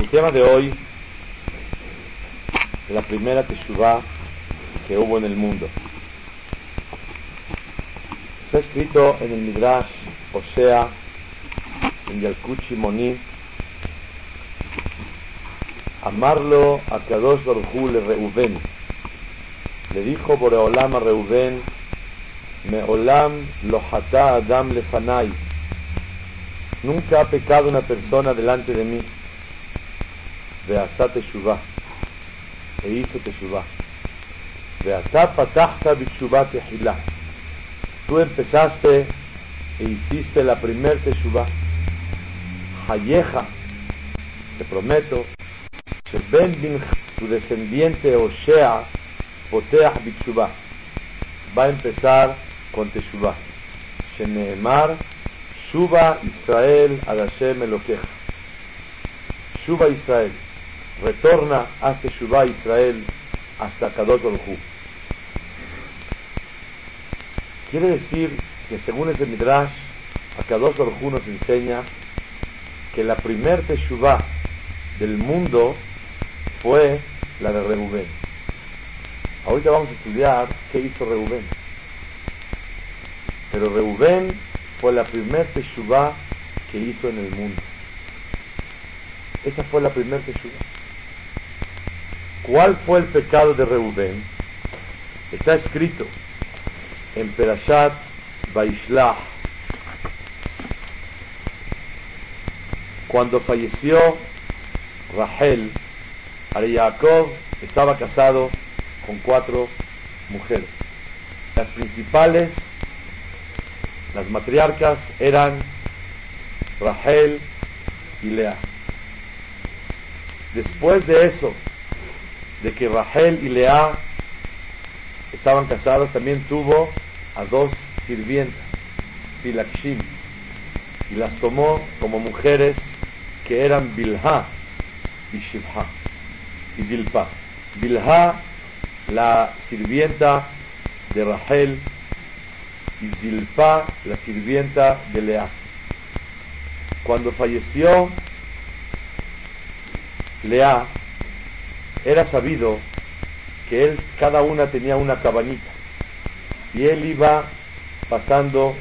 El tema de hoy, la primera Teshuvah que hubo en el mundo. Está escrito en el Midrash, o sea, en Yalkuchi Moni, amarlo a Kadosh Baruchu le Reuben. Le dijo Boreolam a Reuben, Meolam lo hata Adam lefanai. Nunca ha pecado una persona delante de mí. Teshuvah. E hizo teshuvah. Veatá patachta bitshuvah tehilá. Tú empezaste e hiciste la primer teshuvah. Hayeja. Te prometo. Ben bin tu descendiente Oshea poteach bitshuvah. Va a empezar con teshuvah. Sheneemar Shuba Israel ad Hashem Elokeja. Shuba Israel. Retorna, hace Shuba Israel hasta Kadosh Baruj Quiere decir que según ese Midrash, a Kadosh Baruj nos enseña que la primer Teshuvah del mundo fue la de Reubén. Ahorita vamos a estudiar qué hizo Reubén. Pero Reubén fue la primera Teshuvah que hizo en el mundo. Esa fue la primera Teshuvah. ¿Cuál fue el pecado de Reubén? Está escrito en Perashat Vaishlach. Cuando falleció Rahel, Jacob estaba casado con cuatro mujeres. Las principales las matriarcas eran Rahel y Lea. Después de eso, de que Rahel y Lea estaban casados, también tuvo a dos sirvientas, y las tomó como mujeres que eran Bilha y Shivha y Dilpa. Bilha, la sirvienta de Rahel y Zilpa, la sirvienta de Lea. Cuando falleció Lea, era sabido que él, cada una tenía una cabanita, y él iba pasando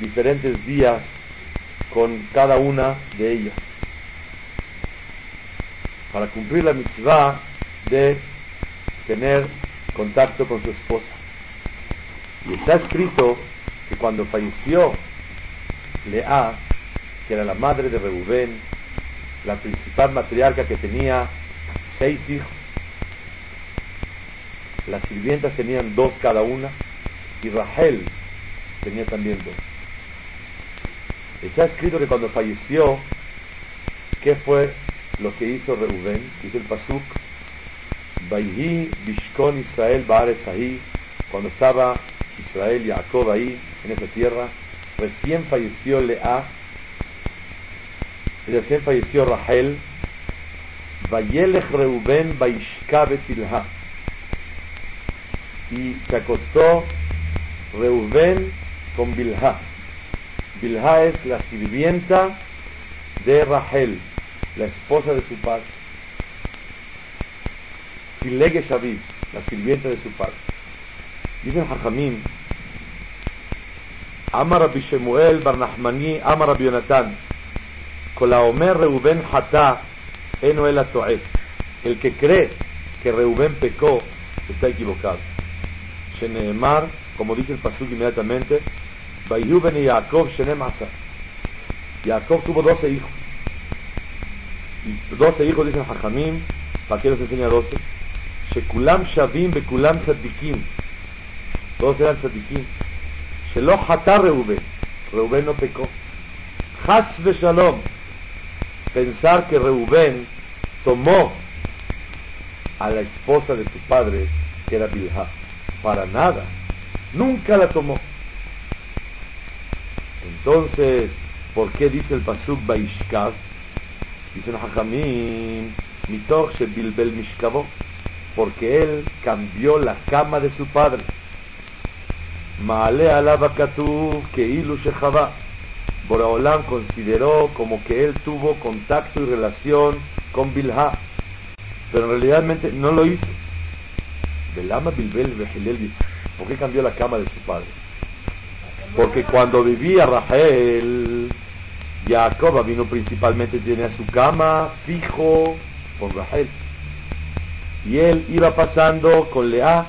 diferentes días con cada una de ellas, para cumplir la mitzvah de tener contacto con su esposa. Y está escrito que cuando falleció Lea, que era la madre de Reubén, la principal matriarca que tenía seis hijos, las sirvientas tenían dos cada una, y Rahel tenía también dos. Está escrito que cuando falleció, ¿qué fue lo que hizo Reubén? Dice el Pasuk, Baihi Bishkon Israel Baaretz cuando estaba Israel, Jacob ahí, en esa tierra. Recién falleció Lea, recién falleció Rahel. Vayelech Reuben Tilha. Y se acostó Reuben con Bilha. Bilha es la sirvienta de Rahel, la esposa de su padre. Filege Shabib, la sirvienta de su padre. Dicen Hajamim, Amar Rabbi Shemuel Bar Nahmani, Amar Rabbi Yonatan, Omer Reuben Hata, Eno el El que cree que Reuben pecó, está equivocado. Sheneemar, como dice el Pasuk inmediatamente, Bayuben y Jacob Shenem Asa. Jacob tuvo doce hijos. Y doce hijos dicen Hajamim, ¿para qué los enseña doce? Shekulam Shavim Bekulam Tzadikim todos eran tzadikim. Shelo hatá Reuben. Reuben no pecó. Has shalom. Pensar que Reuben tomó a la esposa de su padre, que era Bilha. Para nada. Nunca la tomó. Entonces, ¿por qué dice el Pasuk Baishkav? Dice Hajamim, Mitoch Bilbel Mishkavo, porque él cambió la cama de su padre. Maale alaba que Ilu Shechava. Boraolam consideró como que él tuvo contacto y relación con Bilha, pero en no lo hizo. Belama Bilbel ¿por qué cambió la cama de su padre? Porque cuando vivía Rachel, Jacob vino principalmente tenía su cama fijo con Rachel. Y él iba pasando con Lea,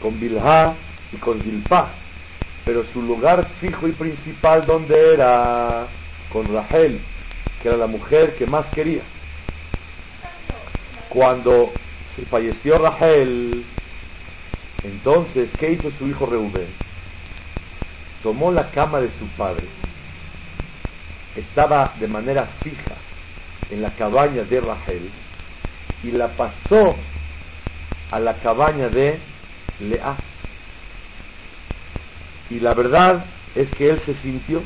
con Bilha y con Zilpa. Pero su lugar fijo y principal, donde era? Con Rachel, que era la mujer que más quería. Cuando se falleció Rachel, entonces, ¿qué hizo su hijo Reubén? Tomó la cama de su padre, estaba de manera fija en la cabaña de Rachel y la pasó a la cabaña de Lea. Y la verdad es que él se sintió,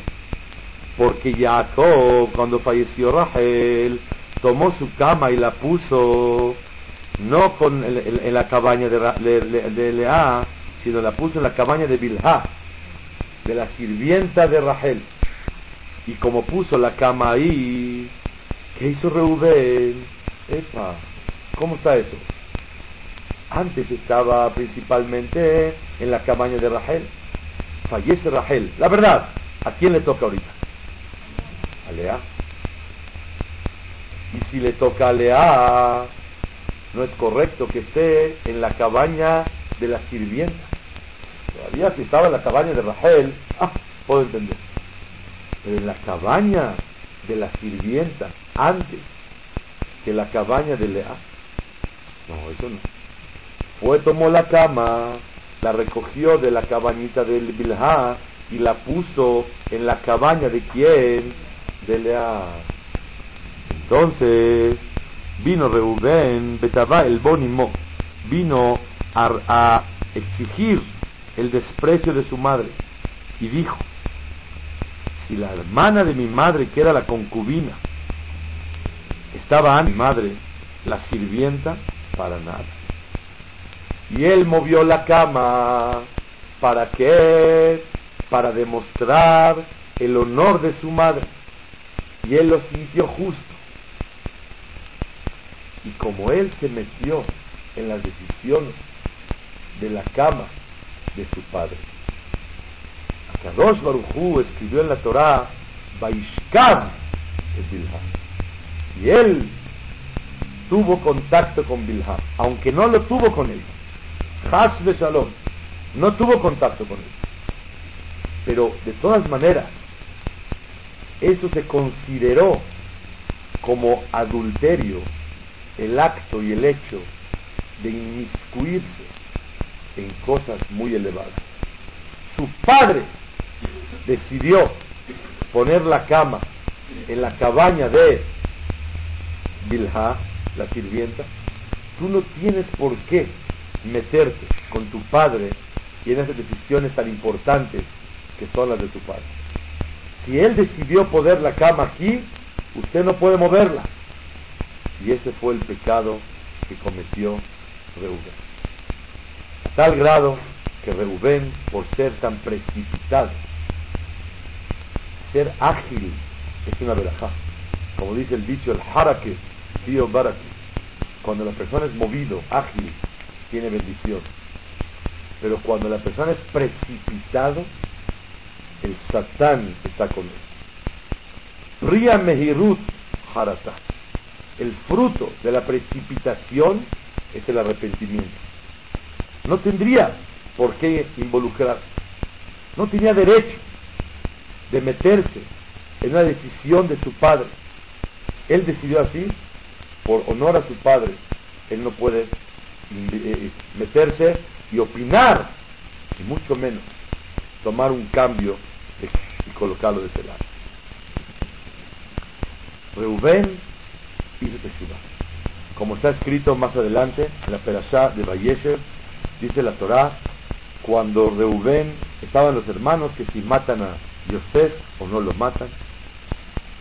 porque Jacob, cuando falleció Rachel, tomó su cama y la puso no con, en, la cabaña de, de, Lea, sino la puso en la cabaña de Bilha, de la sirvienta de Rachel. Y como puso la cama ahí, ¿qué hizo Reubén? Epa, ¿cómo está eso? Antes estaba principalmente en la cabaña de Rachel. Fallece Rachel. La verdad, ¿a quién le toca ahorita? A Lea. Y si le toca a Lea, no es correcto que esté en la cabaña de la sirvienta. Todavía si estaba en la cabaña de Rachel, ah, puedo entender. Pero en la cabaña de la sirvienta, antes que la cabaña de Lea, no, eso no. Fue, tomó la cama, la recogió de la cabañita de Bilha y la puso en la cabaña de quién? De Lea. Entonces, vino Reubén, Betabá el Bonimo, vino a, exigir el desprecio de su madre y dijo, si la hermana de mi madre, que era la concubina, estaba a mi madre, la sirvienta, para nada. Y él movió la cama, ¿para qué? Para demostrar el honor de su madre. Y él lo sintió justo. Y como él se metió en las decisiones de la cama de su padre, Akadosh Baruchú escribió en la Torah, Baishkab Bilha. Y él tuvo contacto con Bilha, aunque no lo tuvo con él. Has de Shalom, no tuvo contacto con él. Pero de todas maneras, eso se consideró como adulterio el acto y el hecho de inmiscuirse en cosas muy elevadas. Su padre decidió poner la cama en la cabaña de Bilha, la sirvienta. Tú no tienes por qué meterte con tu padre y en esas decisiones tan importantes que son las de tu padre. Si él decidió poner la cama aquí, usted no puede moverla. Y ese fue el pecado que cometió Reubén. A tal grado que Reubén, por ser tan precipitado, ser ágil, es una verajá. Como dice el dicho, el harake, tío baraki. Cuando la persona es movido, ágil, tiene bendición. Pero cuando la persona es precipitado, el satán está con él. Ria mehirut harata el fruto de la precipitación es el arrepentimiento. No tendría por qué involucrarse. No tenía derecho de meterse en una decisión de su padre. Él decidió así por honor a su padre. Él no puede meterse y opinar, y mucho menos tomar un cambio y colocarlo de ese lado. Reubén como está escrito más adelante en la Perashá de Vayeshev, dice la Torá, cuando Reubén estaban los hermanos que si matan a Yosef o no lo matan,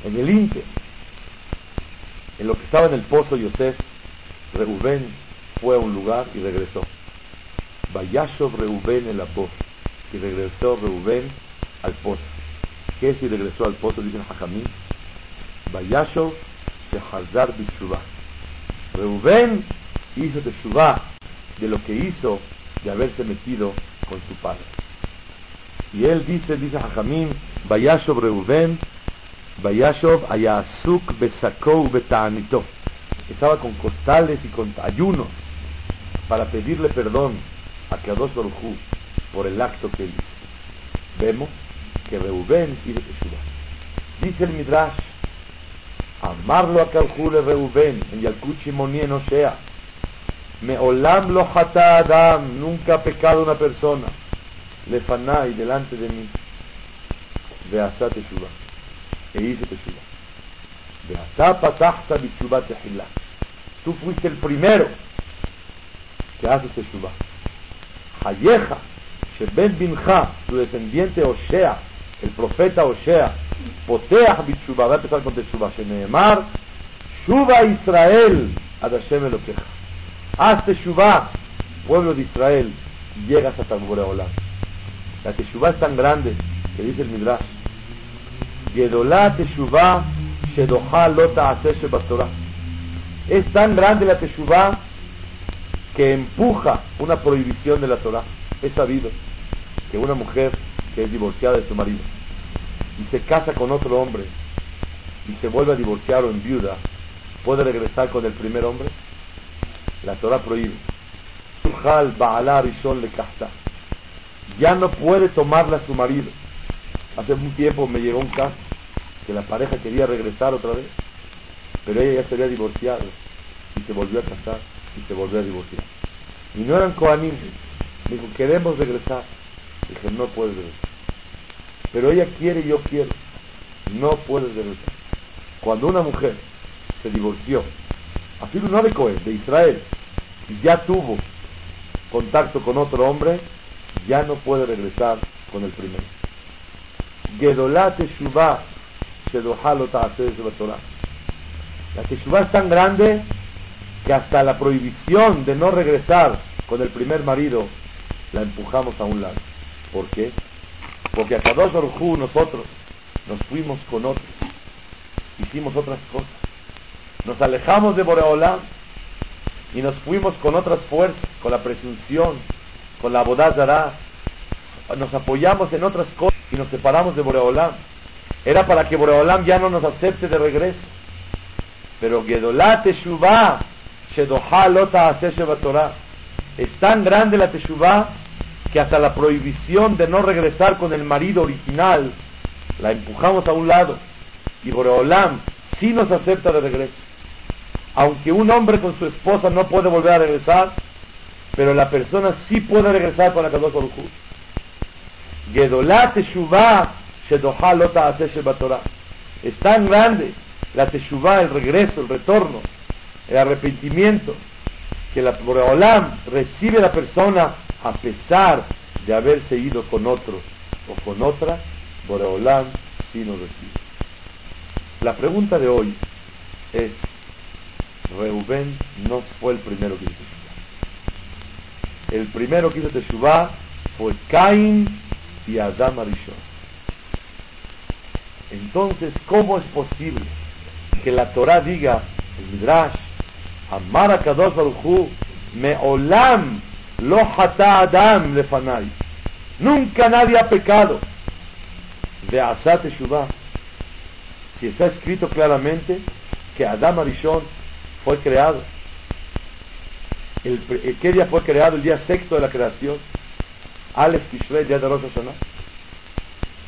en el Inter, en lo que estaba en el pozo Yosef, Reubén fue a un lugar y regresó. Vayashov Reubén el voz y regresó Reubén al pozo. ¿Qué si regresó al pozo? Dicen Hajamín. Vayashov Shehazar Bitshuva. Reuben hizo Teshuvah de lo que hizo de haberse metido con su padre. Y él dice, dice Jajamín, Vayashov Reuben, Vayashov Ayasuk Besakou Betanito. Estaba con costales y con ayunos para pedirle perdón a Kadosh Baruj por el acto que hizo. Vemos que Reuben hizo Teshuvah. Dice el Midrash, amarlo a Calcule Reuben, en Yalkuchi Monien sea me olam lo hata adam, nunca ha pecado una persona, le fanai delante de mí, ve asa teshuva, e hice teshuva. Ve asa patachta bichuva tehila. Tú fuiste el primero que hace teshuva. Hayeja, sheben binja, tu descendiente Osea, el profeta Osea, poteach bichuva, va a empezar con teshuva, sheneemar, shuva Israel, ad Hashem Elokecha. Haz Teshuvah, pueblo de Israel, y llegas hasta Boreolam. La Teshuvah es tan grande, que dice el Midrash, Gedolá Teshuvah, Shedoha Lota Torah. Es tan grande la Teshuvah que empuja una prohibición de la Torah. Es sabido que una mujer que es divorciada de su marido y se casa con otro hombre y se vuelve a divorciar o en viuda, ¿puede regresar con el primer hombre? La Torah prohíbe. Ya no puede tomarla su marido. Hace un tiempo me llegó un caso que la pareja quería regresar otra vez, pero ella ya se había divorciado y se volvió a casar y se volvió a divorciar. Y no eran coanim. Me dijo, queremos regresar. Dije, no puedes regresar. Pero ella quiere y yo quiero. No puedes regresar. Cuando una mujer se divorció Así no de Cohen, de Israel, ya tuvo contacto con otro hombre, ya no puede regresar con el primero. La Teshuvah es tan grande que hasta la prohibición de no regresar con el primer marido la empujamos a un lado. ¿Por qué? Porque a Kadosh Baruj nosotros nos fuimos con otros, hicimos otras cosas nos alejamos de Boreolam y nos fuimos con otras fuerzas, con la presunción, con la bodazara, nos apoyamos en otras cosas y nos separamos de Boreolam. Era para que Boreolam ya no nos acepte de regreso. Pero Gedolah Teshuvah, Shedoha Lota Torah, es tan grande la Teshuvah que hasta la prohibición de no regresar con el marido original la empujamos a un lado. Y Boreolam sí nos acepta de regreso. Aunque un hombre con su esposa no puede volver a regresar, pero la persona sí puede regresar con la Kadosh Baruch Gedolah Teshuvah Shedoha Lota Torah. Es tan grande la Teshuvah, el regreso, el retorno, el arrepentimiento, que la Boreolam recibe a la persona a pesar de haberse ido con otro o con otra, Boreolam sí nos recibe. La pregunta de hoy es, Reuben no fue el primero que hizo Teshuvah. El primero que hizo Teshuvah fue Cain y Adam Arishon. Entonces, ¿cómo es posible que la Torah diga, el Midrash, A Kadosh Baruchu, me olam lo hata Adam lefanai. Nunca nadie ha pecado de Asat Teshuvah. Si está escrito claramente que Adam Arishon fue creado. El, ¿Qué día fue creado? El día sexto de la creación. Alex Tishrei, día de Rosh Hashanah.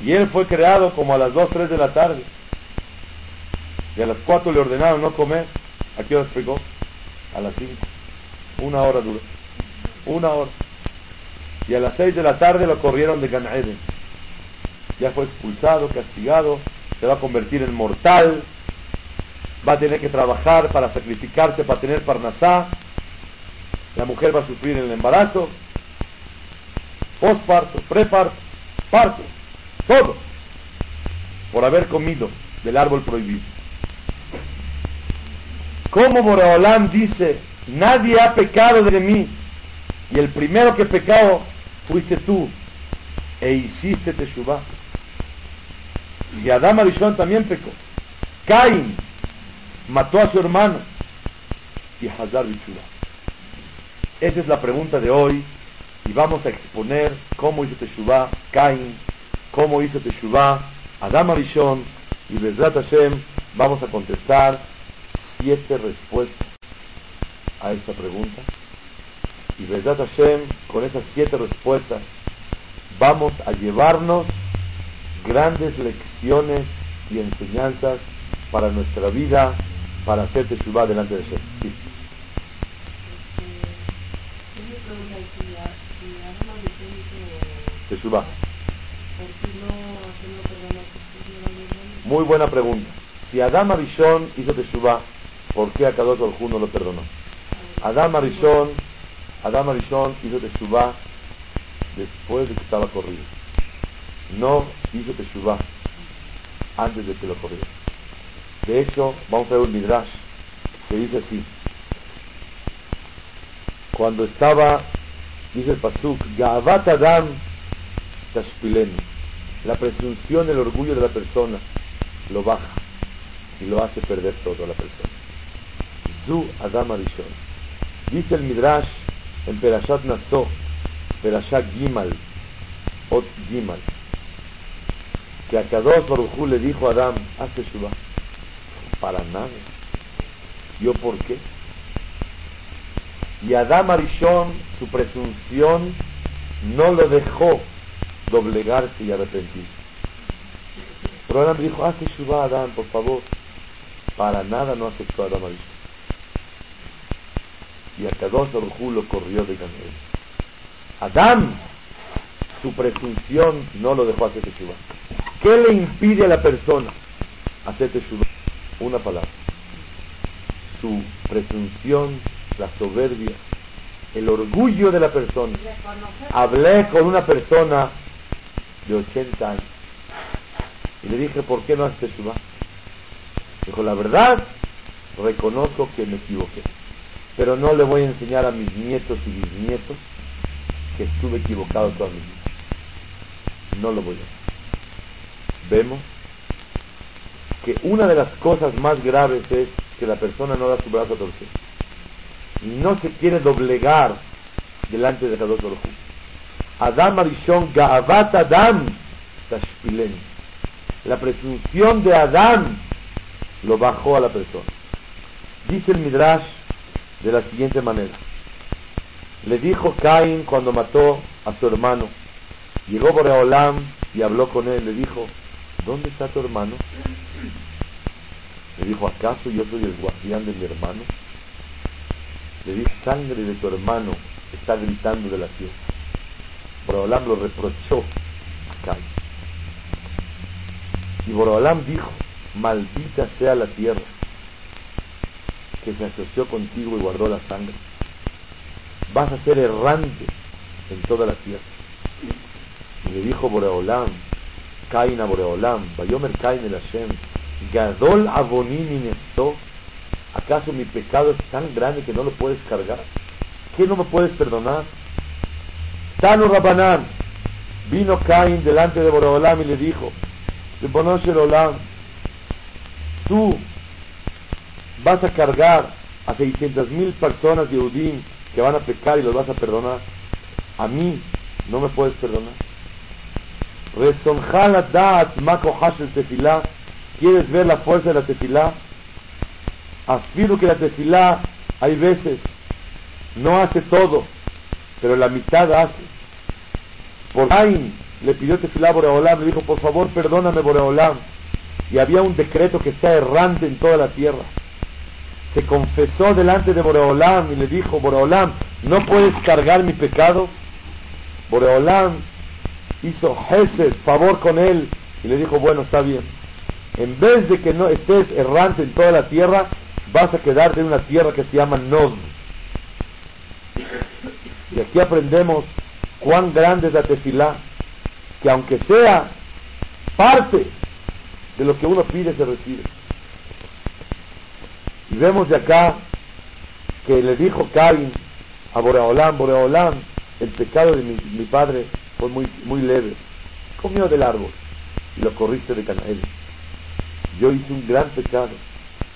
Y él fue creado como a las 2, 3 de la tarde. Y a las 4 le ordenaron no comer. ¿A qué hora explicó? A las 5. Una hora duró. Una hora. Y a las 6 de la tarde lo corrieron de Gan Ya fue expulsado, castigado, se va a convertir en mortal, va a tener que trabajar para sacrificarse, para tener parnasá, la mujer va a sufrir el embarazo, postparto, preparto, parto, todo, por haber comido del árbol prohibido. Como Boreolam dice, nadie ha pecado de mí, y el primero que pecado fuiste tú, e hiciste Teshuvah. Y Adam Arishon también pecó. Cain mató a su hermano y Hazar Bichura. Esa es la pregunta de hoy y vamos a exponer cómo hizo Teshuvah Cain, cómo hizo Teshuvah Adam Arishon y Bezrat Hashem vamos a contestar siete respuestas a esta pregunta y Bezrat Hashem con esas siete respuestas vamos a llevarnos grandes lecciones y enseñanzas para nuestra vida, para hacer Teshuvah delante de Hashem. Sí. Teshuvah. Muy buena pregunta. Si Adam Arishon hizo Teshuvah, ¿por qué a Kadosh Baruj no lo perdonó? Adam Arishon, Adam Arishon hizo Teshuvah después de que estaba corrido. No hizo Teshuvah antes de que lo corriera. De hecho, vamos a ver un midrash que dice así. Cuando estaba, dice el pasuk, Gavat Adam Tashpileni, la presunción, el orgullo de la persona lo baja y lo hace perder todo a la persona. Zu Adam Arishon. Dice el midrash en Perashat Nassau, Perashat Gimal, Ot Gimal, que a Kadosh Barujú le dijo a Adam, haz Teshuvah. Para nada. ¿Yo por qué? Y Adam Arishon, su presunción, no lo dejó doblegarse y arrepentirse. Pero Adam dijo, haz Teshuvah Adam, por favor. Para nada no aceptó a Adam Arishon. Y a Kadosh Barujú lo corrió de Ganel. Adam, su presunción, no lo dejó hacer Teshuvah. ¿Qué le impide a la persona hacer Teshuvah? Una palabra. Su presunción, la soberbia, el orgullo de la persona. Hablé con una persona de 80 años y le dije, ¿por qué no haces Teshuvah? Dijo, la verdad, reconozco que me equivoqué, pero no le voy a enseñar a mis nietos y bisnietos que estuve equivocado toda mi vida. No lo voy a hacer. Vemos que una de las cosas más graves es que la persona no da su brazo a torcer. No se quiere doblegar delante de Kadosh Baruj Adam Arishon Gaavat Adam Tashpilen la presunción de Adam lo bajó a la persona. Dice el Midrash de la siguiente manera le dijo Caín cuando mató a su hermano llegó Boreolam y habló con él le dijo ¿dónde está tu hermano? Le dijo, ¿acaso yo soy el guardián de mi hermano? Le dijo, sangre de tu hermano está gritando de la tierra. Borolam lo reprochó a Cain. Y Borolam dijo, maldita sea la tierra que se asoció contigo y guardó la sangre. Vas a ser errante en toda la tierra. Y le dijo Boreolam, Cain a Boreolam, Bayomer Cain el Hashem, Gadol Abonim ¿acaso mi pecado es tan grande que no lo puedes cargar? ¿Qué no me puedes perdonar? Tano Rabanán, vino Cain delante de Boreolam y le dijo, Olam, tú vas a cargar a 600 mil personas de Udín que van a pecar y los vas a perdonar. A mí no me puedes perdonar. ¿Quieres ver la fuerza de la tefilá? Afirmo que la tefilá hay veces no hace todo, pero la mitad hace. Por Cain le pidió tefilá a Boreolam, le dijo, por favor perdóname Boreolam. Y había un decreto que está errante en toda la tierra. Se confesó delante de Boreolam y le dijo, Boreolam, ¿no puedes cargar mi pecado? Boreolam hizo Hesed, favor con él, y le dijo, bueno, está bien. En vez de que no estés errante en toda la tierra, vas a quedarte en una tierra que se llama Nod. Y aquí aprendemos cuán grande es la tefilá, que aunque sea parte de lo que uno pide, se recibe. Y vemos de acá que le dijo Cain a Boreolam, Boreolam, el pecado de mi, mi padre fue muy, muy leve. Comió del árbol y lo corriste de Canael. Yo hice un gran pecado.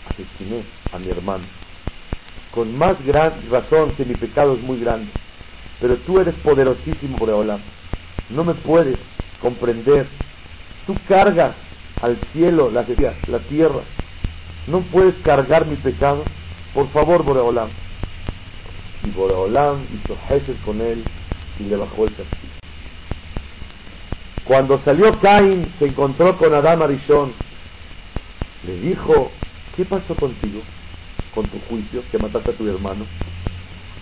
asesiné a mi hermano. Con más gran razón que mi pecado es muy grande. Pero tú eres poderosísimo, Boreolam. No me puedes comprender. Tú cargas al cielo la, la tierra. No puedes cargar mi pecado. Por favor, Boreolam. Y Boreolam hizo jefes con él y le bajó el castigo. Cuando salió Caín, se encontró con Adán Arishon. Le dijo, ¿qué pasó contigo? Con tu juicio, que mataste a tu hermano.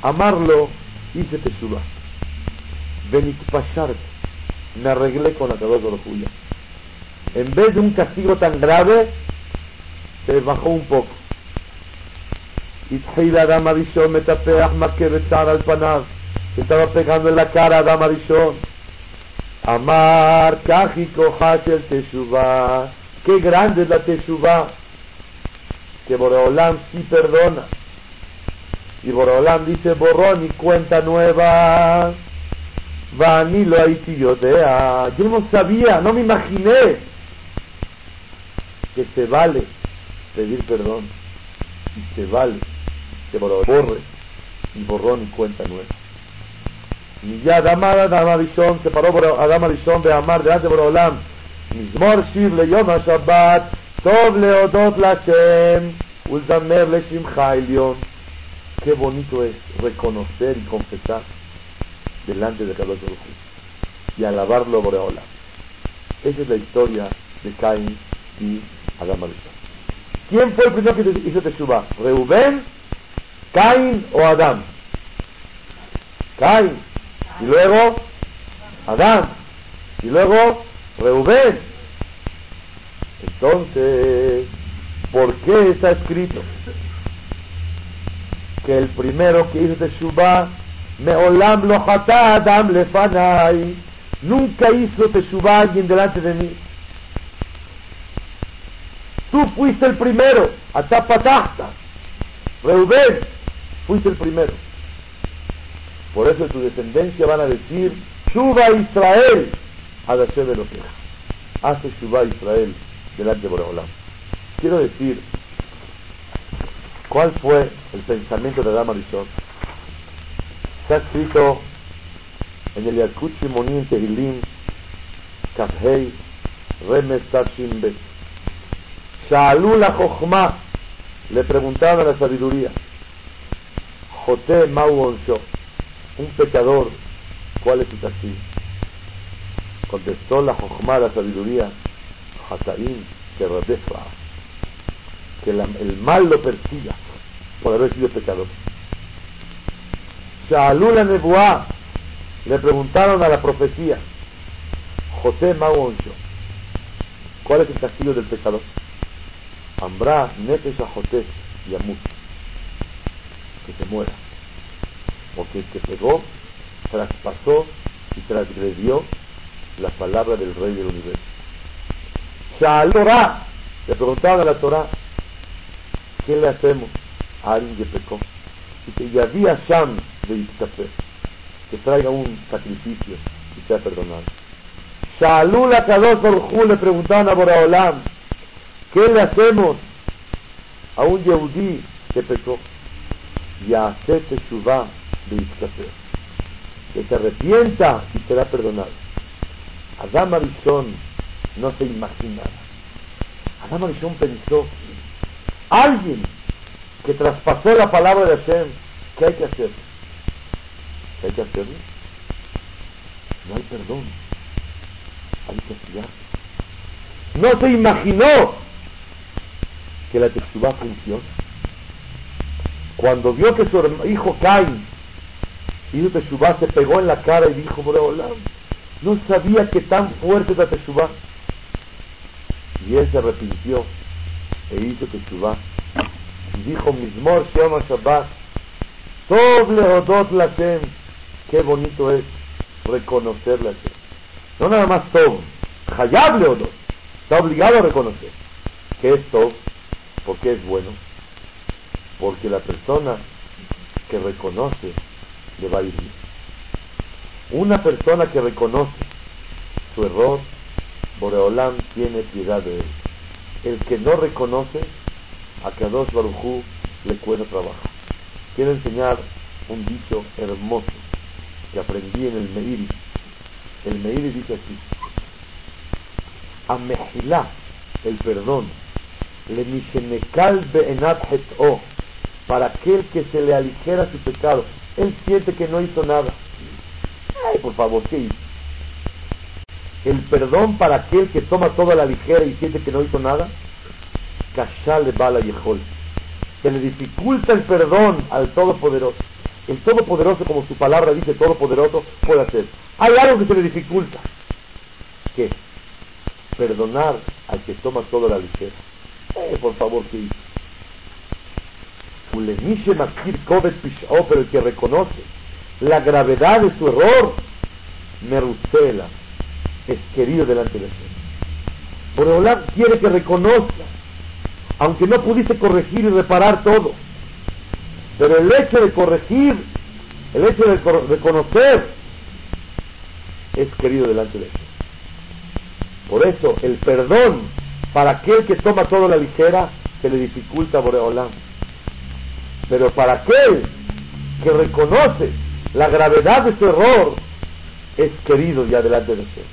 Amarlo, hice teshuva. Benikpashar, me arreglé con la cabeza de los En vez de un castigo tan grave, se bajó un poco. התחיל אדם הראשון מטפח מכה וצער al פניו, se estaba pegando en la cara a Adam Arishon. Amar, Kaji el Teshuvah. Qué grande es la Teshuvah. Que Boreolam sí perdona. Y Boreolam dice borrón y cuenta nueva. Vanilo yo Yo no sabía, no me imaginé que se vale pedir perdón. Y se vale que borre y borrón y cuenta nueva. מיד אמר אדם הראשון, שפרעה אדם הראשון ואמר דעת בעולם, מזמור שיר ליום השבת, טוב להודות להשם ולזמר לשמך עליון. Qué bonito es reconocer y confesar delante de Kadosh Baruj y alabarlo por Boreola. Esa es la historia de Caín y Adam Arishon. ¿Quién fue el primero que hizo Teshuvah? ¿Reubén, Caín o Adán? Caín. Y luego Adán. Y luego Reubén. Entonces, ¿por qué está escrito que el primero que hizo Teshuvah, Meolam lo Adam lefanai, nunca hizo Teshuvah alguien delante de mí? Tú fuiste el primero, Atapatahta. Reubén, fuiste el primero. Por eso tu descendencia van a decir, Shuba Israel, a de lo que hace Shuba Israel delante de Boreolam. Quiero decir, ¿cuál fue el pensamiento de Adam Arishon? Está escrito en el Yakut Shimoni en Tehilim, Kafhei, Remes Tashim Bet. La le preguntaron a la sabiduría, Joté Mau un pecador, ¿cuál es su castigo? Contestó la Jochma, la sabiduría, Hataim, que Radefa, que el mal lo persiga por haber sido pecador. Shalul la Nebuá, le preguntaron a la profecía, José Mauoncho, ¿cuál es el castigo del pecador? Ambra Nefesh y Yamut, que se muera porque el que pegó traspasó y transgredió la palabra del Rey del Universo. Torah, le preguntaban a la Torah, ¿qué le hacemos a alguien que pecó? Y había Sham de Itzkafer, que traiga un sacrificio y sea perdonado. Shalul Kadosh le preguntaban a Boraolam, ¿qué le hacemos a un Yehudí que pecó? Y a Teshuvah que se arrepienta y será perdonado. Adam Arishon no se imaginaba. Adam Arishon pensó, alguien que traspasó la palabra de Hashem, ¿qué hay que hacer? ¿Qué hay que hacerlo? No hay perdón. Hay que estudiar. No se imaginó que la textura funciona. Cuando vio que su hijo Cain y Teshuvah se pegó en la cara y dijo, no sabía que tan fuerte era Teshuvah. Y él se arrepintió e hizo Teshuvah. Y dijo, Mismor Shema Shabbat, doble Odot Lashem. Qué bonito es reconocer la No nada más Tov, Hayab Odot. Está obligado a reconocer. ¿Qué es Tov? ¿Por qué es bueno? Porque la persona que reconoce le va a ir bien. Una persona que reconoce su error, Boreolam tiene piedad de él. El que no reconoce, a Kadosh Barujú le cuesta trabajo. Quiero enseñar un dicho hermoso que aprendí en el Meiri. El Meiri dice así: A Mejilá, el perdón, le o para aquel que se le aligera su pecado. Él siente que no hizo nada. Ay, por favor, ¿qué hizo? El perdón para aquel que toma todo a la ligera y siente que no hizo nada. Kashal bala yehol. Se le dificulta el perdón al Todopoderoso. El Todopoderoso, como su palabra dice, Todopoderoso, puede hacer. Hay algo que se le dificulta. ¿Qué? Perdonar al que toma todo a la ligera. Eh, por favor, ¿qué hizo? pero el que reconoce la gravedad de su error, Merusela, es querido delante de Dios. Boreolam quiere que reconozca, aunque no pudiste corregir y reparar todo, pero el hecho de corregir, el hecho de reconocer, es querido delante de Dios. Por eso el perdón para aquel que toma todo a la ligera se le dificulta Boreolam. Pero para aquel que reconoce la gravedad de su error, es querido ya delante de Dios.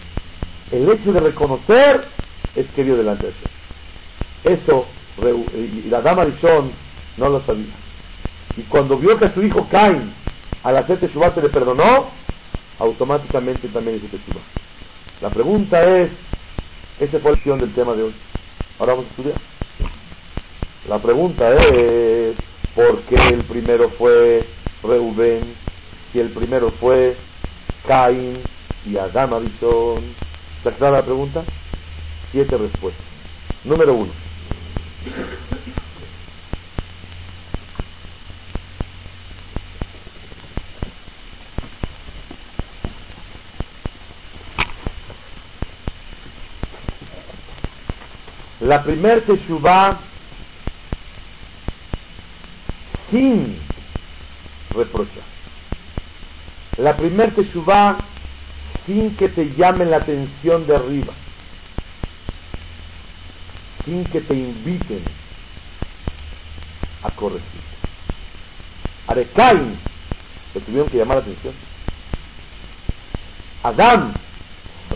El hecho de reconocer es querido delante de Dios. Eso, la dama Rishon no lo sabía. Y cuando vio que su hijo Cain, al hacer Teshuvah, se le perdonó, automáticamente también hizo Teshuvah. La pregunta es, esa fue la opción del tema de hoy. Ahora vamos a estudiar. La pregunta es, ¿por qué el primero fue Reuben y el primero fue Cain y Adán Arishon? ¿Está clara la pregunta? Siete respuestas. Número uno. La primer Teshuvah sin reprochar. La primer Teshuvah sin que te llamen la atención de arriba, sin que te inviten a corregir. A Cain le tuvieron que llamar la atención. Adán,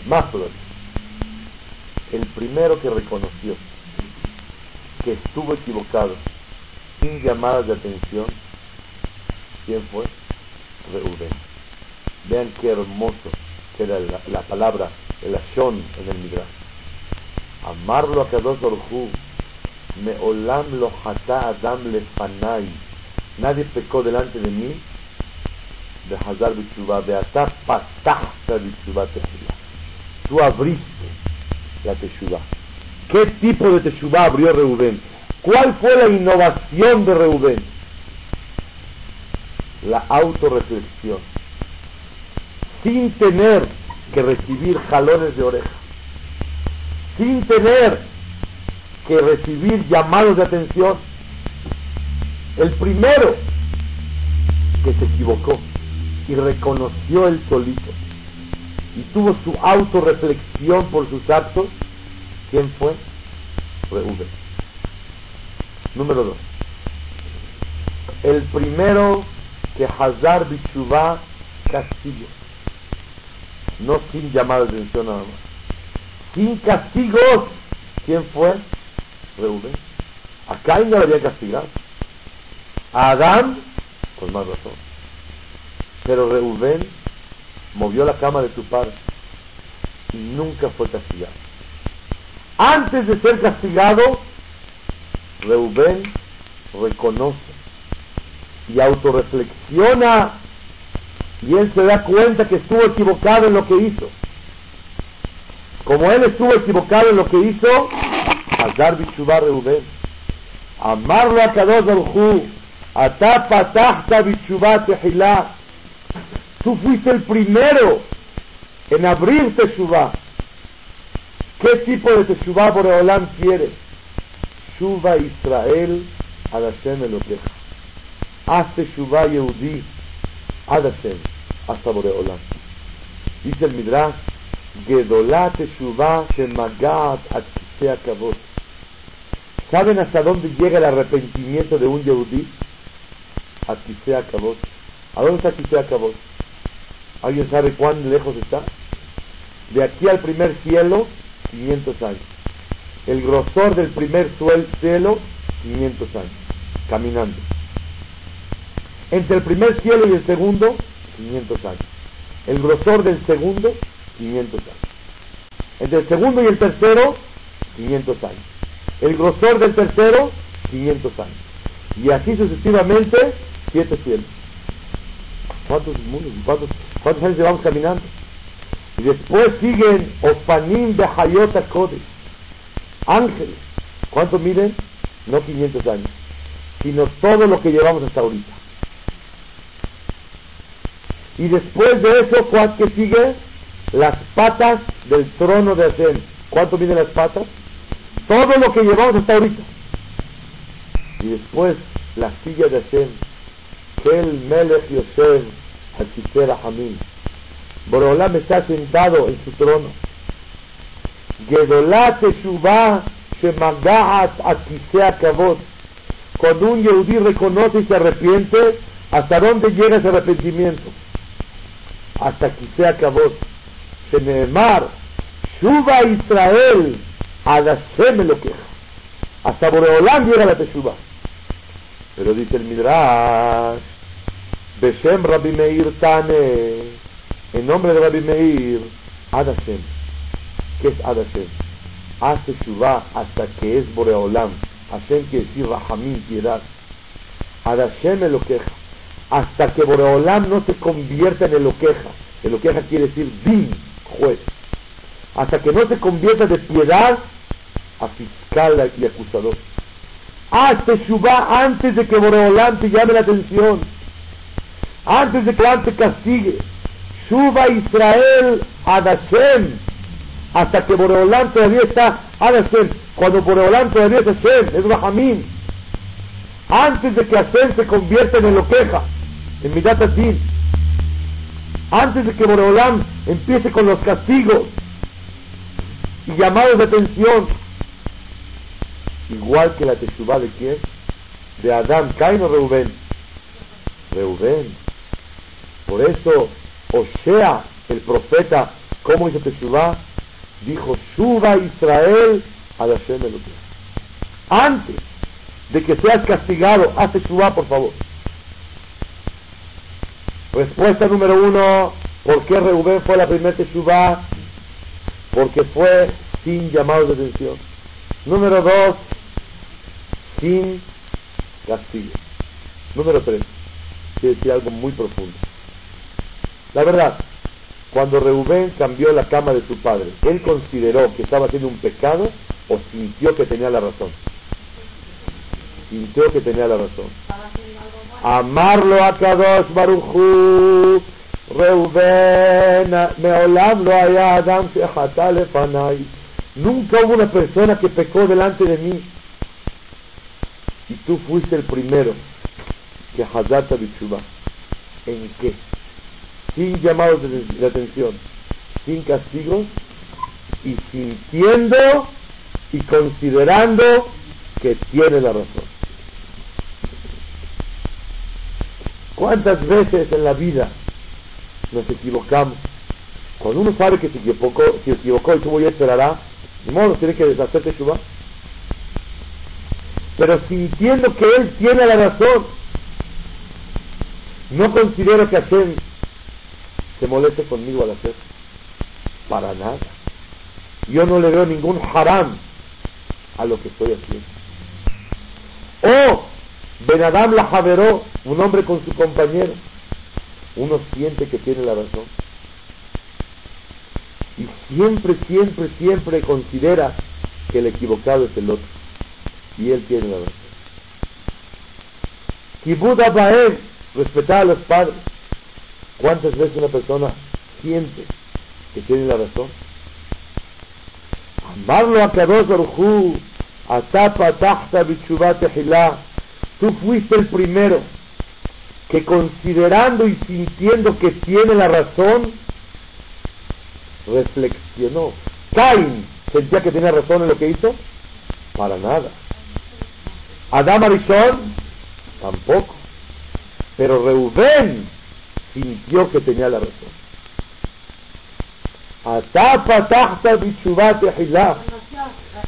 más el primero que reconoció que estuvo equivocado sin llamadas de atención, ¿quién fue? Reubén. Vean qué hermoso que era la, palabra, el ashon en el Midrash. Amarlo a Kadosh Baruj me olam lo hata adam lefanai. Nadie pecó delante de mí. De Hazar Bishubah, de Bishubah Tú abriste la Teshuvah. ¿Qué tipo de Teshuvah abrió Reubén? ¿Cuál fue la innovación de Reubén? La autorreflexión. Sin tener que recibir jalones de oreja. Sin tener que recibir llamados de atención. El primero que se equivocó y reconoció el solito y tuvo su autorreflexión por sus actos, ¿quién fue? Reuben. Número dos. El primero que Hazar Bichuvá castigo. No sin llamadas de atención nada más. Sin castigos. ¿Quién fue? Reuben. A Caín no le había castigado. A Adán, con más razón. Pero Reuben movió la cama de tu padre y nunca fue castigado. Antes de ser castigado, Reubén reconoce y autorreflexiona y él se da cuenta que estuvo equivocado en lo que hizo. Como él estuvo equivocado en lo que hizo, Hazar Bichubá Reubén, amarlo a Kadosh Atapa Tahta Bichubá Tehilá, Tú fuiste el primero en abrir Teshuvah. ¿Qué tipo de Teshuvah Boreolam quiere? Shuva Israel ad Hashem Elokecha. Haz Teshuvah Yehudi ad Hashem, hasta Boreolam. Dice el Midrash, Gedolat Teshuvah Shemagat at Kavot. ¿Saben hasta dónde llega el arrepentimiento de un Yehudí? A acabó. ¿A dónde está acabó? ¿Alguien sabe cuán lejos está? De aquí al primer cielo, 500 años. El grosor del primer cielo, 500 años. Caminando. Entre el primer cielo y el segundo, 500 años. El grosor del segundo, 500 años. Entre el segundo y el tercero, 500 años. El grosor del tercero, 500 años. Y así sucesivamente, siete cielos. ¿Cuántos? ¿Cuántos, cuántos años llevamos caminando? Y después siguen Ofanim de Hayota Kodesh. Ángeles. ¿Cuántos miden? No 500 años, sino todo lo que llevamos hasta ahorita. Y después de eso, ¿cuál que sigue? Las patas del trono de Hashem. ¿Cuánto miden las patas? Todo lo que llevamos hasta ahorita. Y después la silla de Hashem. El Melech Yosef Hachitera Hamim. Borolam está sentado en su trono. Gedolat Teshuvah Shemagaat Akisea Kavod. Cuando un Yehudí reconoce y se arrepiente, ¿hasta dónde llega ese arrepentimiento? Hasta Akisea Kavod. Shenemar Shuba Israel Adashem me lo queja. Hasta Boreolam llega la Teshuvah. Pero dice el Midrash, Beshem Rabbi Meir Tane, en nombre de Rabbi Meir, Adashem. ¿Qué es Adashem? Hace Shuvah hasta que es Boreolam. Hashem quiere decir Rahamim, piedad. Adashem me lo queja. Hasta que Boreolam no se convierta en el queja. El queja quiere decir Din, juez. Hasta que no se convierta de piedad a fiscal y acusador. Hazte Shubá antes de que Boreolam te llame la atención. Antes de que Boreolam castigue. Shuba Israel Adashem. Hasta que Boreolam todavía está Adashem. Cuando Boreolam todavía es Hashem, es Rahamim. Antes de que Hashem se convierta en el queja, en Midat Antes de que Boreolam empiece con los castigos y llamados de atención igual que la Teshuvah de quién? De Adán, Cain o Reubén. Reubén. Por eso, Osea, el profeta, ¿cómo hizo Teshuvah? Dijo, suba Israel a la Antes de que seas castigado, haz Teshuvah, por favor. Respuesta número uno, ¿por qué Reubén fue la primera Teshuvah? Porque fue sin llamado de atención. Número dos, sin castigo. Número tres, quiere decir algo muy profundo. La verdad, cuando Reubén cambió la cama de su padre, ¿él consideró que estaba haciendo un pecado o sintió que tenía la razón? Sintió que tenía la razón. Amarlo a Kadosh Baruchu, Reubén, lo Adam Nunca hubo una persona que pecó delante de mí y tú fuiste el primero que Hazata Bichuba. ¿En qué? Sin llamados de, atención, sin castigos y sintiendo y considerando que tiene la razón. ¿Cuántas veces en la vida nos equivocamos? Cuando uno sabe que se equivocó, se equivocó y tuvo ya esperará, de modo tiene que deshacerse Shubá pero sintiendo que él tiene la razón. No considero que Hashem se moleste conmigo al hacer. Para nada. Yo no le veo ningún haram a lo que estoy haciendo. O Benadam la javeró, un hombre con su compañero. Uno siente que tiene la razón. Y siempre, siempre, siempre considera que el equivocado es el otro y él tiene la razón. Kibud Abahem, respetar a los padres. ¿Cuántas veces una persona siente que tiene la razón? Amarlo a Kadosh Atapa Tahta Bichubat Tú fuiste el primero que considerando y sintiendo que tiene la razón, reflexionó. Cain sentía que tenía razón en lo que hizo, para nada. Adam Arishon, tampoco. Pero Reubén sintió que tenía la razón.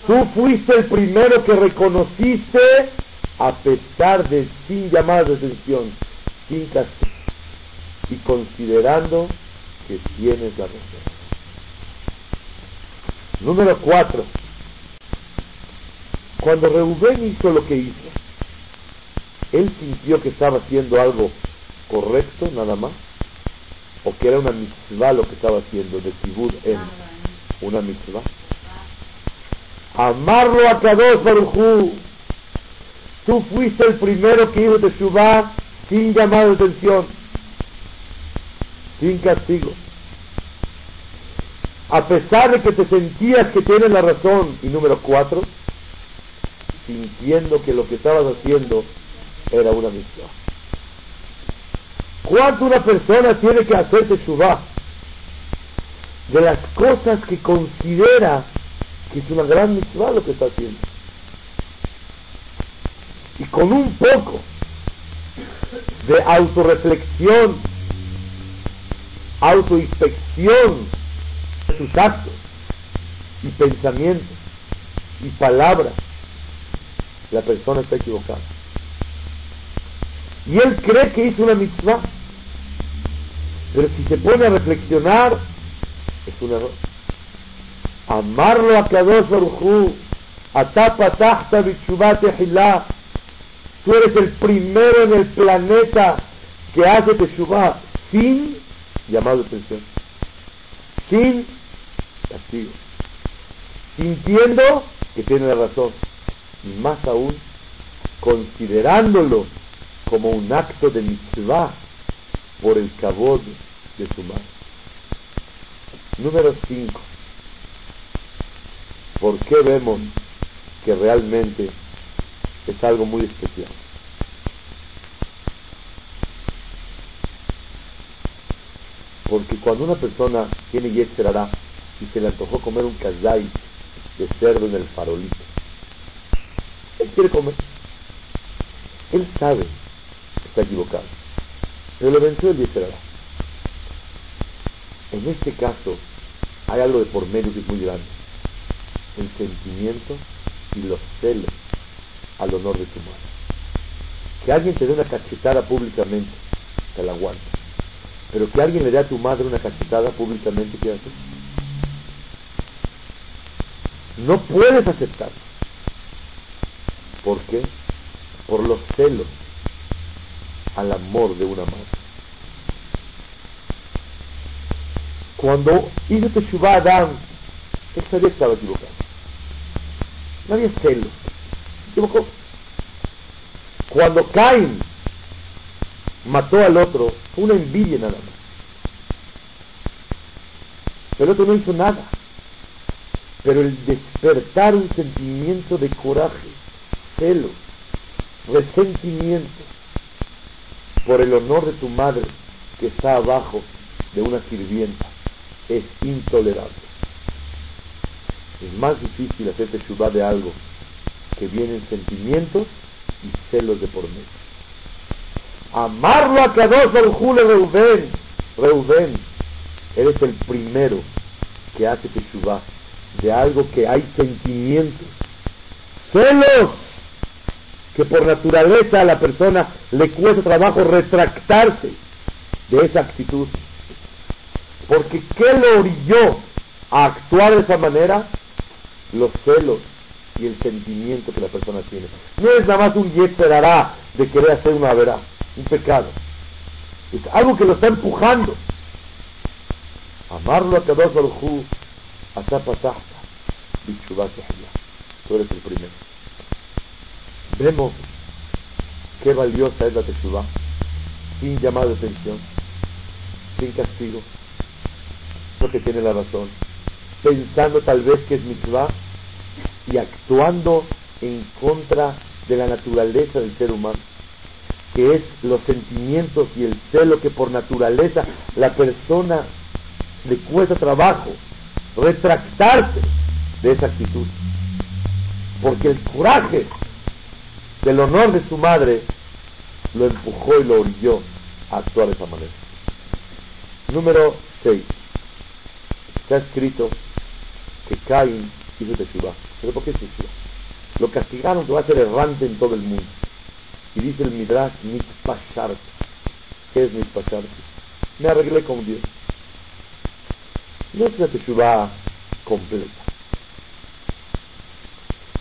Tú fuiste el primero que reconociste a pesar de sin llamada de atención, sin castigo, y considerando que tienes la razón. Número cuatro. Cuando Reubén hizo lo que hizo, él sintió que estaba haciendo algo correcto nada más, o que era una mitzvah lo que estaba haciendo, de Tibur en una mitzvah. Amarlo a Kadosh Baruchu. Tú fuiste el primero que hizo Teshuvah sin llamar atención, sin castigo. A pesar de que te sentías que tienes la razón. Y número cuatro, sintiendo que lo que estabas haciendo era una mitzvah. ¿Cuánto una persona tiene que hacer Teshuvah? De las cosas que considera que es una gran mitzvah lo que está haciendo. Y con un poco de autorreflexión, autoinspección de sus actos y pensamientos y palabras, la persona está equivocada. Y él cree que hizo una mitzvah. Pero si se pone a reflexionar, es un error. Amarlo a Kadosh Baruchu, Atapa Tahta Bichubate Hilá. Tú eres el primero en el planeta que hace Teshuvah sin llamado de atención, sin castigo, sintiendo que tiene la razón, más aún considerándolo como un acto de mitzvah por el cabod de su madre. Número 5. ¿Por qué vemos que realmente es algo muy especial? Porque cuando una persona tiene yesterará y se le antojó comer un kazai de cerdo en el farolito, él quiere comer. Él sabe está equivocado. Pero lo venció el yesterará. En este caso, hay algo de por medio que es muy grande. El sentimiento y los celos al honor de tu madre. Que alguien te dé una cachetada públicamente, te la aguanta. Pero que alguien le dé a tu madre una cachetada públicamente, ¿qué haces? No puedes aceptarlo. ¿Por qué? Por los celos al amor de una madre. Cuando hizo Teshuvah Adam, él sabía que estaba equivocado. No había celos. Equivocó. Cuando Cain mató al otro, fue una envidia nada más. El otro no hizo nada. Pero el despertar un sentimiento de coraje, celos, resentimiento, por el honor de tu madre que está abajo de una sirvienta es intolerable. Es más difícil hacerte chubá de algo que vienen sentimientos y celos de por medio. Amarlo a Kadosh Jule Reuben. Reuben, eres el primero que hace chubá de algo que hay sentimientos. Celos que por naturaleza a la persona le cuesta trabajo retractarse de esa actitud. Porque ¿qué lo orilló a actuar de esa manera? Los celos y el sentimiento que la persona tiene. No es nada más un yeterará de querer hacer una verá, un pecado. Es algo que lo está empujando. Amarlo a Kadosh Baruj a Zapatahta, Tú eres el primero vemos qué valiosa es la Teshuvah, sin llamar de atención, sin castigo, porque tiene la razón, pensando tal vez que es mitzvah y actuando en contra de la naturaleza del ser humano, que es los sentimientos y el celo que por naturaleza la persona le cuesta trabajo retractarse de esa actitud. Porque el coraje del honor de su madre, lo empujó y lo orilló a actuar de esa manera. Número 6. Está escrito que Caín hizo Teshuvah. ¿Pero por qué Teshuvah? Lo castigaron que va a ser errante en todo el mundo. Y dice el Midrash, Mitpashart. ¿Qué es Mitpashart? Me arreglé con Dios. No es una Teshuvah completa.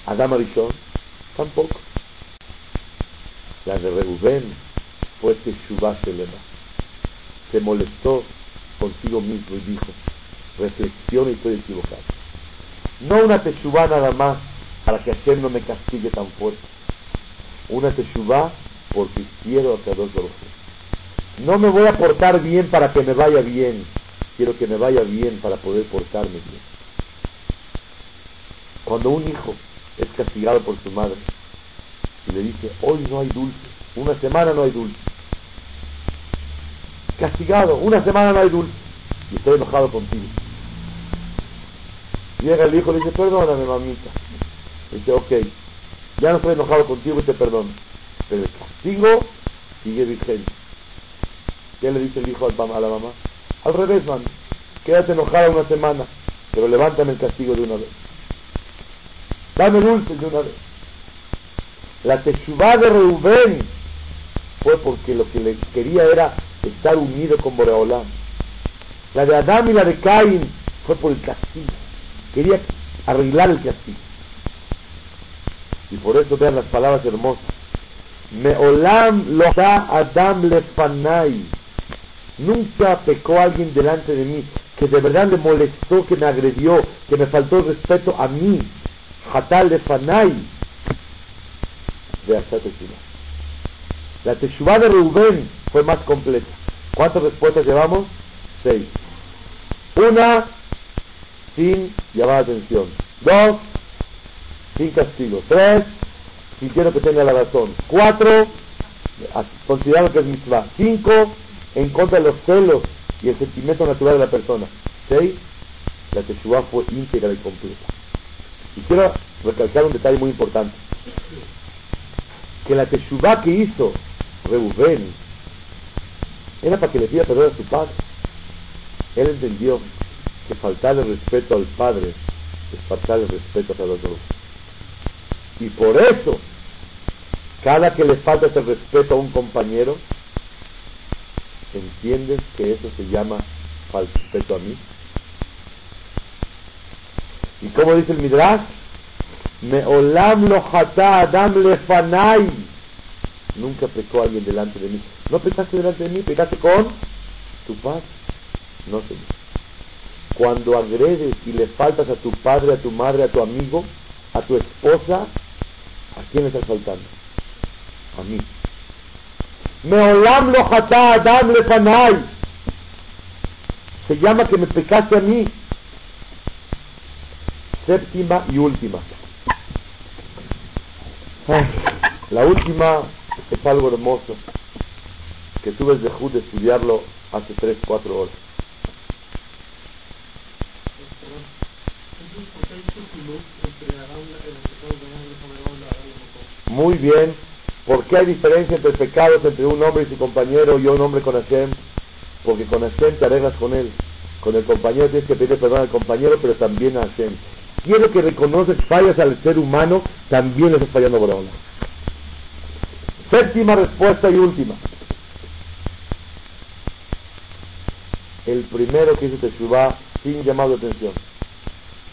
Adam Arishon tampoco. La de Reuben fue Teshuvah Shelema. Se molestó consigo mismo y dijo, reflexiona y estoy equivocado. No una Teshuvah nada más para que Hashem no me castigue tan fuerte. Una Teshuvah porque quiero a Kadosh No me voy a portar bien para que me vaya bien. Quiero que me vaya bien para poder portarme bien. Cuando un hijo es castigado por su madre y le dice, hoy no hay dulce, una semana no hay dulce. Castigado, una semana no hay dulce. Y estoy enojado contigo. Llega el hijo y le dice, perdóname mamita. dice, ok, ya no estoy enojado contigo y te perdono. Pero el castigo sigue vigente. ¿Qué le dice el hijo a la mamá? Al revés, man. Quédate enojada una semana, pero levántame el castigo de una vez. Dame dulces de una vez. La Teshuvah de Reubén fue porque lo que le quería era estar unido con Boreolán. La de Adán y la de Caín fue por el castigo. Quería arreglar el castigo. Y por eso vean las palabras hermosas. Meolam lo Adam lefanai. Nunca pecó alguien delante de mí que de verdad le molestó, que me agredió, que me faltó respeto a mí. Hatal lefanai. De La Teshuvah de Reuben fue más completa. ¿Cuántas respuestas llevamos? Seis. Una, sin llamar atención. Dos, sin castigo. Tres, si quiero que tenga la razón. Cuatro, considerando que es mitzvah. Cinco, en contra de los celos y el sentimiento natural de la persona. Seis, la Teshuvah fue íntegra y completa. Y quiero recalcar un detalle muy importante. Que la Teshuvah que hizo Reuben era para que le pida perdón a su padre. Él entendió que faltarle respeto al padre es faltarle respeto a los otros. Y por eso, cada que le falta ese respeto a un compañero, entiendes que eso se llama falta respeto a mí. Y como dice el Midrash, me olam lo adam lefanai. Nunca pecó alguien delante de mí. No pecaste delante de mí, pecaste con tu padre. No, Señor. Cuando agredes y le faltas a tu padre, a tu madre, a tu amigo, a tu esposa, ¿a quién le estás faltando? A mí. Meolam lo adam lefanai. Se llama que me pecaste a mí. Séptima y última. La última es algo hermoso que tuve el dejud de estudiarlo hace 3, 4 horas. Muy bien. ¿Por qué hay diferencia entre pecados entre un hombre y su compañero y un hombre con Hashem? Porque con Hashem te arreglas con él. Con el compañero tienes que pedir perdón al compañero, pero también a Hashem. Quiero que reconoces fallas al ser humano, también le estás fallando ahora. Séptima respuesta y última. El primero que hizo Teshuvah sin llamado de atención,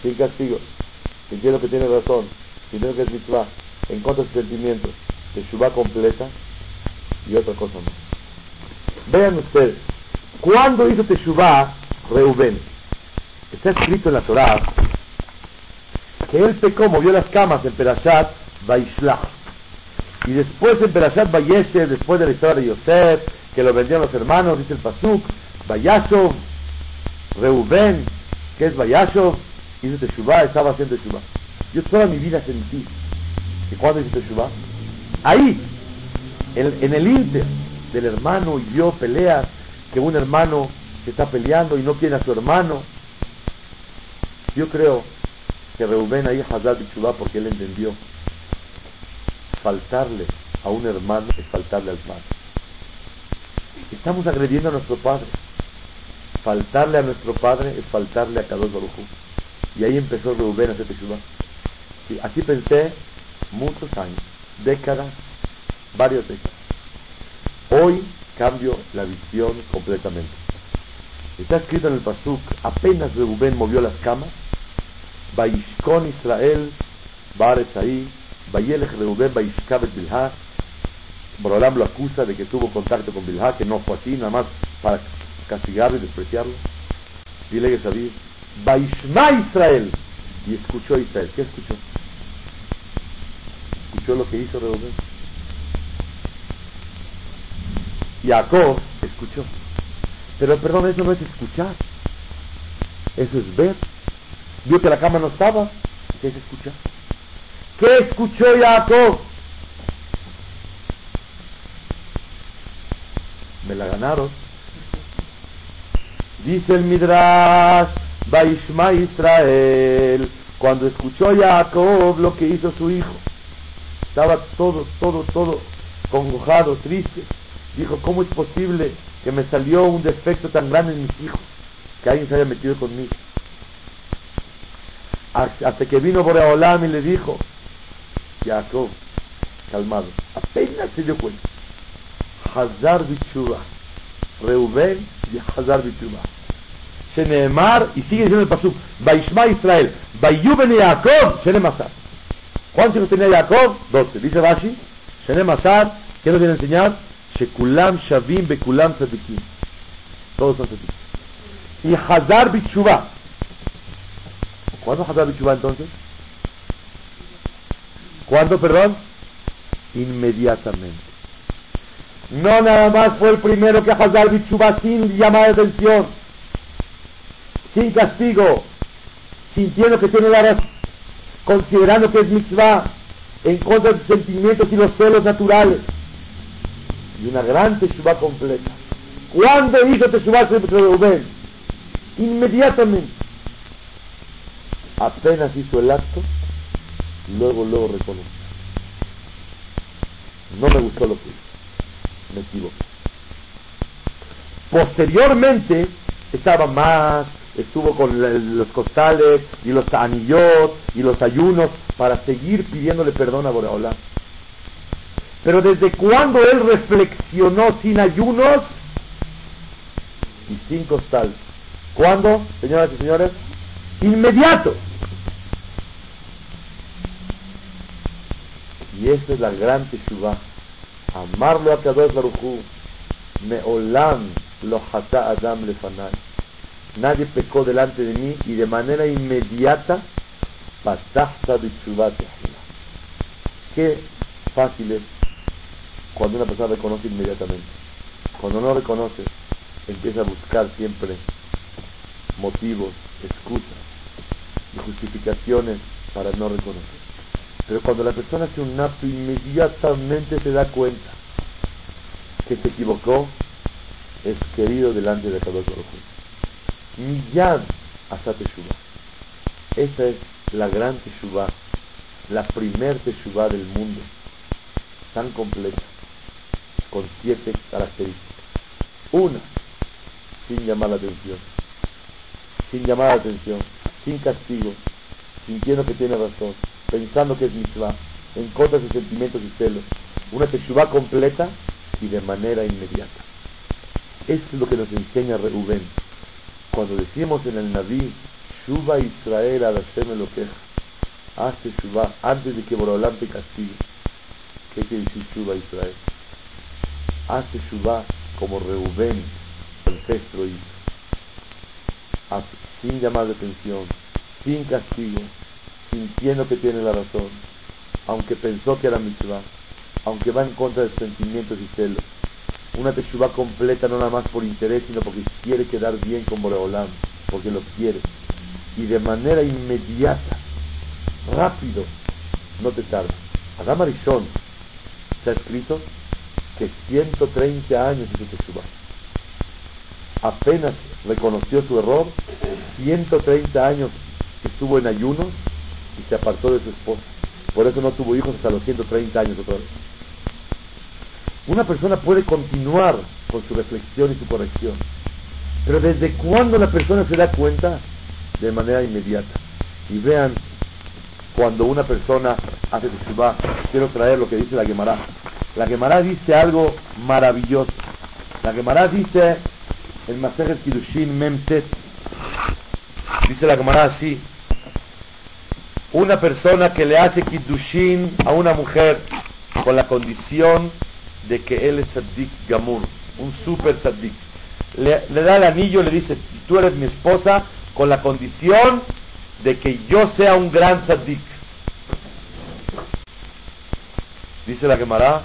sin castigo, sintiendo que tiene razón, sintiendo que es en contra de sus sentimientos, Teshuvah completa y otra cosa más. Vean ustedes, ¿cuándo hizo Teshuvah Reuben? Está escrito en la Torah que él pecó, movió las camas en Perashat Vaishlach. Y después en Perashat Vayeshe, después de la historia de Yosef, que lo vendían los hermanos, dice el Pasuk, Vayashov, Reuben, que es Vayashov, hizo Teshuvah, estaba haciendo Teshuvah. Yo toda mi vida sentí que cuando hice Teshuvah, ahí, en, en el inter del hermano y yo peleas, que un hermano se está peleando y no quiere a su hermano. Yo creo que Reuben ahí Hazad Teshuvah porque él entendió faltarle a un hermano es faltarle al padre. Estamos agrediendo a nuestro padre. Faltarle a nuestro padre es faltarle a Kadosh Baruj Y ahí empezó Rubén a hacer teshuva. Y así pensé muchos años, décadas, varias décadas. Hoy cambio la visión completamente. Está escrito en el Pasuk, apenas Rubén movió las camas, Baishkon Israel, Bares ahí, Bayelech Reuben, Baishkabet Bilha, Borolam lo acusa de que tuvo contacto con Bilha, que no fue así, nada más para castigarlo y despreciarlo. Dile que sabía, Baishma Israel, y escuchó Israel. ¿Qué escuchó? Escuchó lo que hizo Reuben. Jacob escuchó. Pero perdón, eso no es escuchar. Eso es ver. Vio que la cama no estaba. ¿Qué es escuchar? ¿Qué escuchó Jacob? Me la ganaron. Dice el Midrash, Baishma Israel, cuando escuchó Jacob lo que hizo su hijo, estaba todo, todo, todo congojado, triste. Dijo, ¿cómo es posible que me salió un defecto tan grande en mis hijos? Que alguien se haya metido conmigo. Hasta que vino Boreolam y le dijo, Jacob, calmado, apenas se dio cuenta. Hazar Bichuba, Reuben y Hazar Bichuba. Shenemar, y sigue diciendo el pasuk, Baishma Israel, Bayuben y Jacob, Shenemazar. ¿Cuántos hijos tenía Jacob? Doce. Dice Bashi, Shenemazar, ¿qué nos viene a enseñar? Shekulam Shavim Bekulam Tzadikim. Todos son tzadikim. Y Hazar Bichuba. ¿Cuándo Hazar Bichuba entonces? ¿Cuándo, perdón? Inmediatamente. No nada más fue el primero que Hazar Bichuba sin llamar atención, sin castigo, sintiendo que tiene la razón, considerando que es mitzvah, en contra de sus sentimientos y los celos naturales y una gran teshuva completa. ¿Cuándo hizo teshuva Reuben? Inmediatamente. Apenas hizo el acto, luego, luego reconoció. No me gustó lo que hizo. Me equivoqué. Posteriormente, estaba más, estuvo con los costales y los anillos y los ayunos para seguir pidiéndole perdón a Borahola. Pero desde cuando él reflexionó sin ayunos y sin costal. ¿Cuándo, señoras y señores? Inmediato. Y esa es la gran teshuvah. Amarlo a Kadosh Baruchu. Meolam lo hata Adam lefanai. Nadie pecó delante de mí y de manera inmediata patahta de Qué fácil es cuando una persona reconoce inmediatamente. Cuando no reconoce, empieza a buscar siempre motivos, excusas y justificaciones para no reconocer. Pero cuando la persona hace un inmediatamente se da cuenta que se equivocó, es querido delante de Kadosh Baruj Miyad hasta Teshuvah. Esa es la gran Teshuvah, la primer Teshuvah del mundo, tan completa con siete características. Una, sin llamar la atención, sin llamar la atención, sin castigo, sintiendo que tiene razón, pensando que es mitzvah, en contra de sentimientos y celos. Una teshuvah completa y de manera inmediata. Eso es lo que nos enseña Reuben. Cuando decimos en el Naví, Shuba Israel a Hashem lo queja, haz teshuvah antes de que Borolam te castigue. ¿Qué quiere decir Shuba Israel? hace Shubá como Reubén, el sexto hizo, sin llamar de atención, sin castigo, sintiendo que tiene la razón, aunque pensó que era mitzvah, aunque va en contra de sentimientos y celos. Una teshuva completa no nada más por interés, sino porque quiere quedar bien con Boreolam, porque lo quiere. Y de manera inmediata, rápido, no te tardes. Adam Arishon, ha escrito que 130 años hizo Teshuvah. Apenas reconoció su error, 130 años estuvo en ayunos y se apartó de su esposa. Por eso no tuvo hijos hasta los 130 años otra. Una persona puede continuar con su reflexión y su corrección. Pero ¿desde cuándo la persona se da cuenta? De manera inmediata. Y vean, cuando una persona hace teshuvah, quiero traer lo que dice la Gemara. La Gemara dice algo maravilloso. La Gemara dice, el Masejet Kiddushin Memtet, dice la Gemara así, una persona que le hace Kiddushin a una mujer con la condición de que él es Saddik Gamur, un super Saddik. Le, da el anillo y le dice, tú eres mi esposa con la condición de que yo sea un gran Saddik. Dice la Gemara,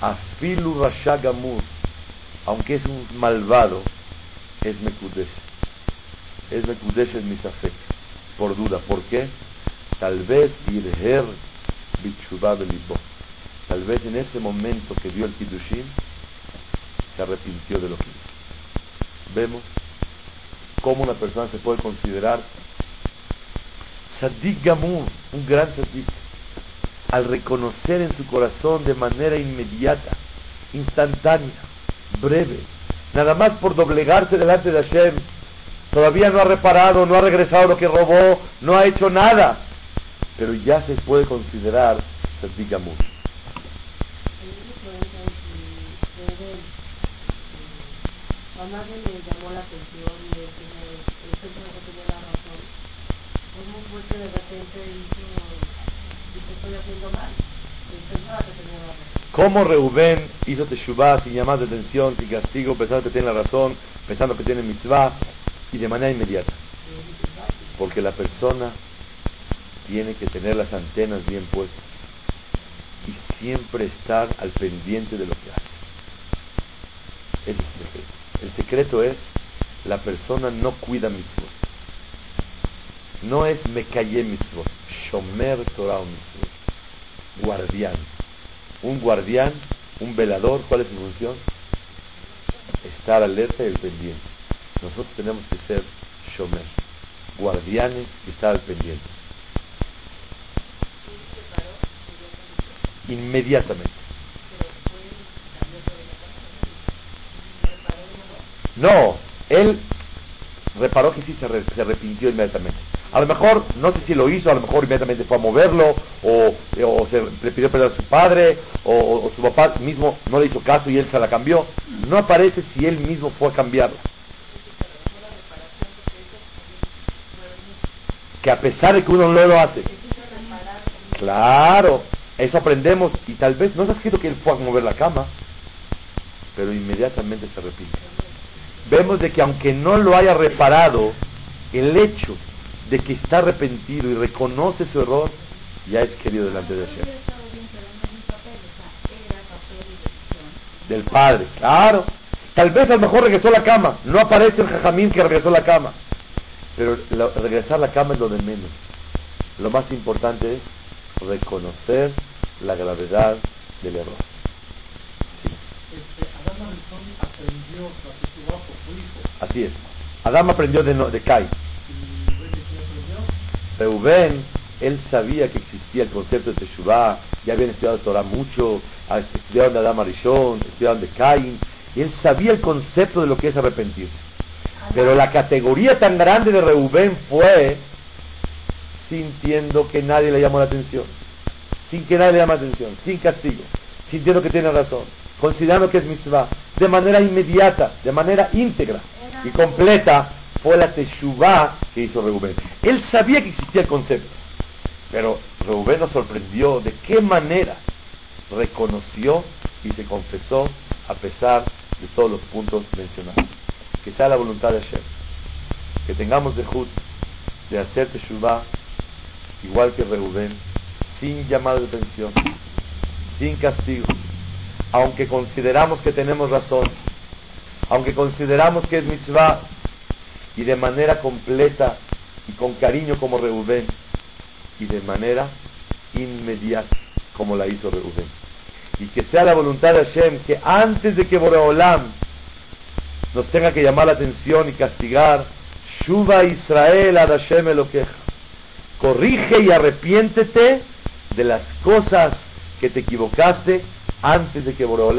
Afilu Rasha Gamur, aunque es un malvado, es Mekudesh. Es Mekudesh en Misafek, por duda. ¿Por qué? Tal vez Irher Bichubá Belibó. Tal vez en ese momento que vio el Kiddushin, se arrepintió de lo que hizo. Vemos cómo una persona se puede considerar Sadik Gamur, un gran Sadik, al reconocer en su corazón de manera inmediata, instantánea, breve, nada más por doblegarse delante de Hashem, todavía no ha reparado, no ha regresado lo que robó, no ha hecho nada, pero ya se puede considerar a nadie le llamó la atención de que el centro tenía la razón. ¿Cómo fue que de repente hizo, dice, estoy haciendo mal? ¿Cómo Reubén hizo Teshuvah sin llamar de atención, sin castigo, pensando que tiene la razón, pensando que tiene mitzvah, y de manera inmediata? Porque la persona tiene que tener las antenas bien puestas y siempre estar al pendiente de lo que hace. Es el secreto. El secreto es, la persona no cuida mitzvot. No es me callé mitzvot. Shomer Torah mitzvot. Guardián. Un guardián, un velador, ¿cuál es su función? Estar alerta y el pendiente. Nosotros tenemos que ser shomer, guardianes y estar al pendiente. Inmediatamente. No, él reparó que sí se, arrepintió inmediatamente. A lo mejor, no sé si lo hizo, a lo mejor inmediatamente fue a moverlo, o, se, le pidió perdón a su padre, o, su papá mismo no le hizo caso y él se la cambió. No aparece si él mismo fue a cambiarla. Que a pesar de que uno no lo hace. Claro, eso aprendemos y tal vez no ha escrito que él fue a mover la cama, pero inmediatamente se arrepiente vemos de que aunque no lo haya reparado, el hecho de que está arrepentido y reconoce su error, ya es querido delante de Hashem. Del padre, claro. Tal vez a lo mejor regresó a la cama. No aparece el jajamín que regresó a la cama. Pero regresar a la cama es lo de menos. Lo más importante es reconocer la gravedad del error. Este, aprendió Así es. Adán aprendió de, de Kai. Reuben, él sabía que existía el concepto de Teshuvah, ya habían estudiado Torah mucho, ah, estudiaron de Adán Arishon, estudiaron de Cain, y él sabía el concepto de lo que es arrepentirse. Pero la categoría tan grande de Reuben fue sintiendo que nadie le llamó la atención, sin que nadie le llame la atención, sin castigo, sintiendo que tiene razón, considerando que es mitzvah, de manera inmediata, de manera íntegra y completa, fue la teshuvah que hizo Reubén. Él sabía que existía el concepto, pero Reubén nos sorprendió de qué manera reconoció y se confesó a pesar de todos los puntos mencionados. Que sea la voluntad de Hashem. Que tengamos de Jud de hacer teshuvah igual que Reubén, sin llamado de atención, sin castigo, aunque consideramos que tenemos razón, aunque consideramos que es mitzvah, y de manera completa y con cariño como Reubén, y de manera inmediata como la hizo Reubén. Y que sea la voluntad de Hashem que antes de que Boreolam nos tenga que llamar la atención y castigar, Shuba Israel ad Hashem Elokeja. Corrige y arrepiéntete de las cosas que te equivocaste antes de que Boreolá